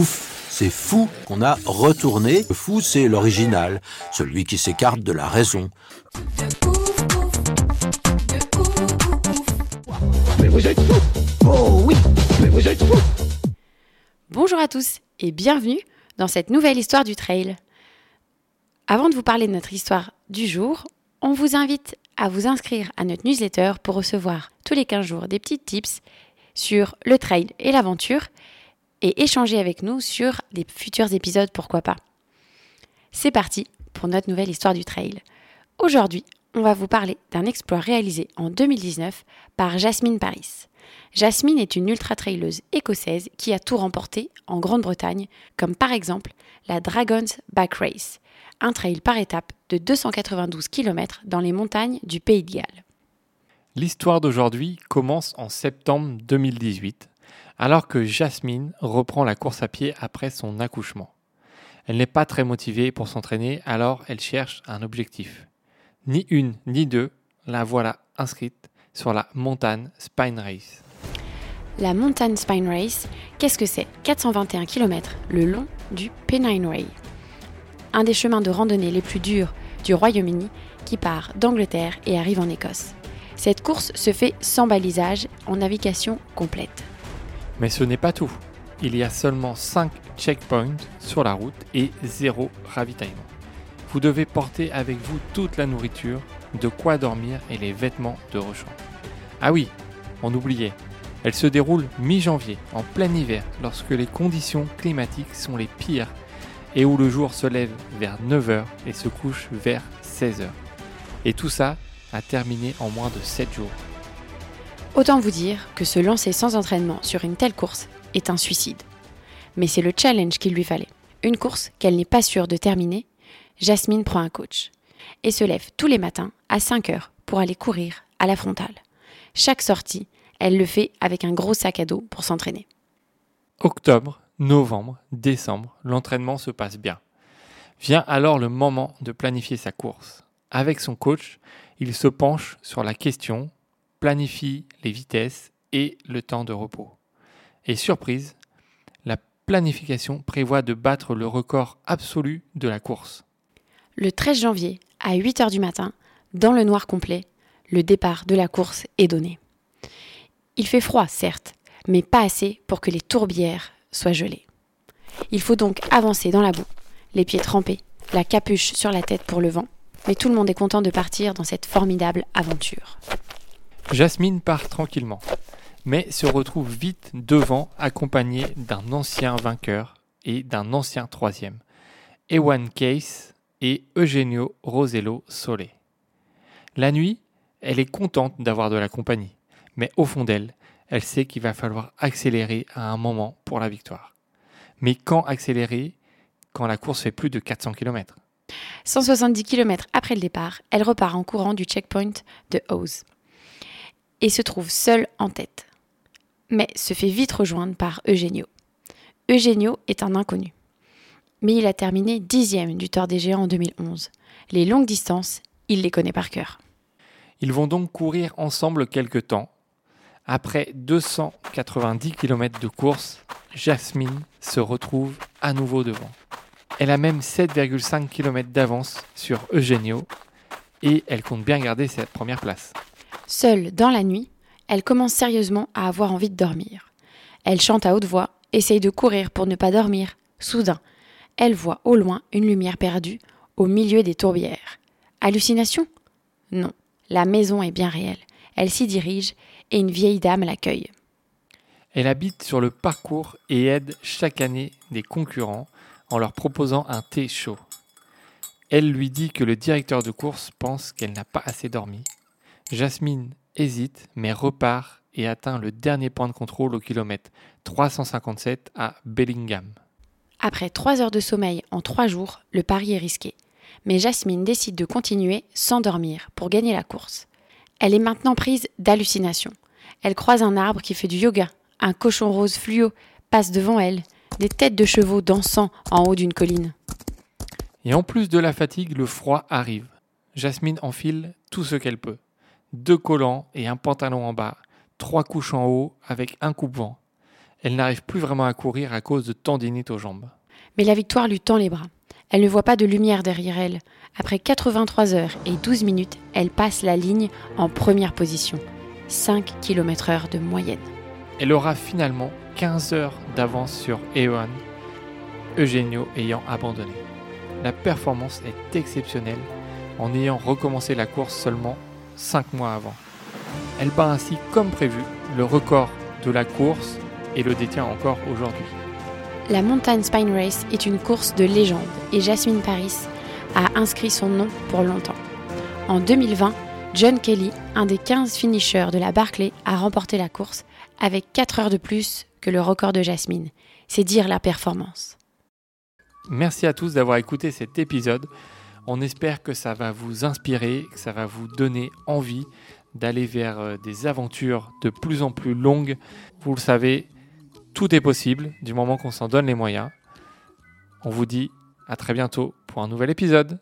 Ouf, c'est fou qu'on a retourné. Le fou, c'est l'original, celui qui s'écarte de la raison. Bonjour à tous et bienvenue dans cette nouvelle histoire du trail. Avant de vous parler de notre histoire du jour, on vous invite à vous inscrire à notre newsletter pour recevoir tous les 15 jours des petits tips sur le trail et l'aventure et échanger avec nous sur des futurs épisodes, pourquoi pas. C'est parti pour notre nouvelle histoire du trail. Aujourd'hui, on va vous parler d'un exploit réalisé en 2019 par Jasmine Paris. Jasmine est une ultra-traileuse écossaise qui a tout remporté en Grande-Bretagne, comme par exemple la Dragon's Back Race, un trail par étape de 292 km dans les montagnes du Pays de Galles. L'histoire d'aujourd'hui commence en septembre 2018, alors que Jasmine reprend la course à pied après son accouchement. Elle n'est pas très motivée pour s'entraîner, alors elle cherche un objectif. Ni une ni deux, la voilà inscrite sur la montagne Spine Race. La Mountain Spine Race, qu'est-ce que c'est? 421 km le long du Pennine Way. Un des chemins de randonnée les plus durs du Royaume-Uni qui part d'Angleterre et arrive en Écosse. Cette course se fait sans balisage, en navigation complète. Mais ce n'est pas tout. Il y a seulement 5 checkpoints sur la route et zéro ravitaillement. Vous devez porter avec vous toute la nourriture, de quoi dormir et les vêtements de rechange. Ah oui, on oubliait. Elle se déroule mi-janvier, en plein hiver, lorsque les conditions climatiques sont les pires et où le jour se lève vers 9h et se couche vers 16h. Et tout ça a terminé en moins de 7 jours. Autant vous dire que se lancer sans entraînement sur une telle course est un suicide. Mais c'est le challenge qu'il lui fallait. Une course qu'elle n'est pas sûre de terminer, Jasmine prend un coach et se lève tous les matins à 5 heures pour aller courir à la frontale. Chaque sortie, elle le fait avec un gros sac à dos pour s'entraîner. Octobre, novembre, décembre, l'entraînement se passe bien. Vient alors le moment de planifier sa course. Avec son coach, il se penche sur la question, planifie les vitesses et le temps de repos. Et surprise, la planification prévoit de battre le record absolu de la course. Le 13 janvier, à 8 heures du matin, dans le noir complet, le départ de la course est donné. Il fait froid, certes, mais pas assez pour que les tourbières soient gelées. Il faut donc avancer dans la boue, les pieds trempés, la capuche sur la tête pour le vent, mais tout le monde est content de partir dans cette formidable aventure. Jasmine part tranquillement, mais se retrouve vite devant, accompagnée d'un ancien vainqueur et d'un ancien troisième, Ewan Case et Eugenio Rosello Sole. La nuit, elle est contente d'avoir de la compagnie, mais au fond d'elle, elle sait qu'il va falloir accélérer à un moment pour la victoire. Mais quand accélérer quand la course fait plus de 400 km 170 km après le départ, elle repart en courant du checkpoint de Hawes et se trouve seule en tête, mais se fait vite rejoindre par Eugenio. Eugenio est un inconnu, mais il a terminé dixième du Tour des Géants en 2011. Les longues distances, il les connaît par cœur. Ils vont donc courir ensemble quelques temps. Après 290 km de course, Jasmine se retrouve à nouveau devant. Elle a même 7,5 km d'avance sur Eugenio et elle compte bien garder cette première place. Seule dans la nuit, elle commence sérieusement à avoir envie de dormir. Elle chante à haute voix, essaye de courir pour ne pas dormir. Soudain, elle voit au loin une lumière perdue au milieu des tourbières. Hallucination? Non, la maison est bien réelle. Elle s'y dirige et une vieille dame l'accueille. Elle habite sur le parcours et aide chaque année des concurrents en leur proposant un thé chaud. Elle lui dit que le directeur de course pense qu'elle n'a pas assez dormi. Jasmine hésite mais repart et atteint le dernier point de contrôle au kilomètre 357 à Bellingham. Après trois heures de sommeil en trois jours, le pari est risqué. Mais Jasmine décide de continuer sans dormir pour gagner la course. Elle est maintenant prise d'hallucinations. Elle croise un arbre qui fait du yoga. Un cochon rose fluo passe devant elle. Des têtes de chevaux dansant en haut d'une colline. Et en plus de la fatigue, le froid arrive. Jasmine enfile tout ce qu'elle peut. Deux collants et un pantalon en bas, trois couches en haut avec un coupe-vent. Elle n'arrive plus vraiment à courir à cause de tendinite aux jambes. Mais la victoire lui tend les bras. Elle ne voit pas de lumière derrière elle. Après 83 heures et 12 minutes, elle passe la ligne en première position. 5 km heure de moyenne. Elle aura finalement 15 heures d'avance sur Eoan, Eugenio ayant abandonné. La performance est exceptionnelle en ayant recommencé la course seulement 5 mois avant. Elle bat ainsi, comme prévu, le record de la course et le détient encore aujourd'hui. La Mountain Spine Race est une course de légende et Jasmine Paris a inscrit son nom pour longtemps. En 2020, John Kelly, un des 15 finishers de la Barclay, a remporté la course avec 4 heures de plus que le record de Jasmine. C'est dire la performance. Merci à tous d'avoir écouté cet épisode. On espère que ça va vous inspirer, que ça va vous donner envie d'aller vers euh, des aventures de plus en plus longues. Vous le savez, tout est possible du moment qu'on s'en donne les moyens. On vous dit à très bientôt pour un nouvel épisode.